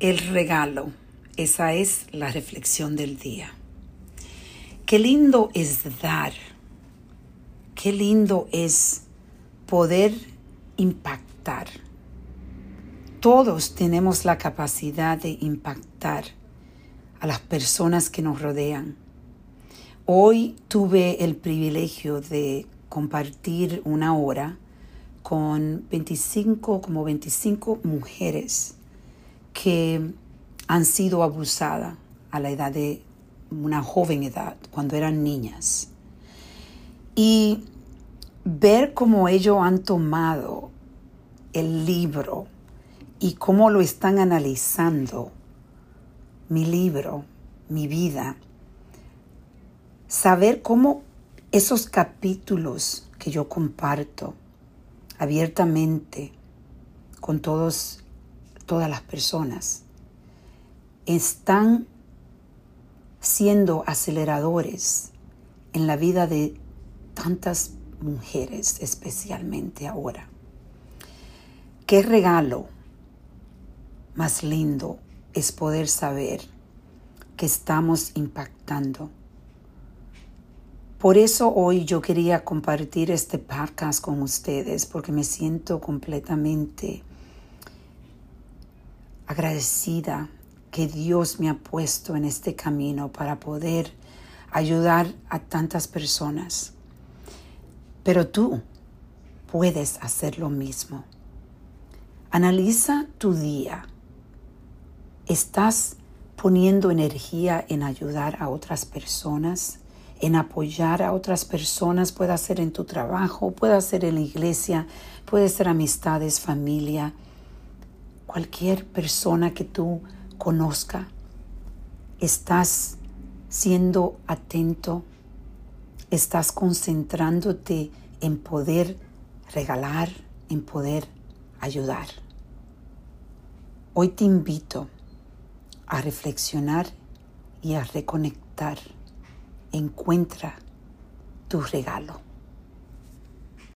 El regalo. Esa es la reflexión del día. Qué lindo es dar. Qué lindo es poder impactar. Todos tenemos la capacidad de impactar a las personas que nos rodean. Hoy tuve el privilegio de compartir una hora con 25, como 25 mujeres que han sido abusadas a la edad de una joven edad, cuando eran niñas. Y ver cómo ellos han tomado el libro y cómo lo están analizando, mi libro, mi vida, saber cómo esos capítulos que yo comparto abiertamente con todos todas las personas están siendo aceleradores en la vida de tantas mujeres, especialmente ahora. Qué regalo más lindo es poder saber que estamos impactando. Por eso hoy yo quería compartir este podcast con ustedes porque me siento completamente agradecida que Dios me ha puesto en este camino para poder ayudar a tantas personas. Pero tú puedes hacer lo mismo. Analiza tu día. ¿Estás poniendo energía en ayudar a otras personas? en apoyar a otras personas, puede ser en tu trabajo, puede ser en la iglesia, puede ser amistades, familia, cualquier persona que tú conozca, estás siendo atento, estás concentrándote en poder regalar, en poder ayudar. Hoy te invito a reflexionar y a reconectar. Encuentra tu regalo.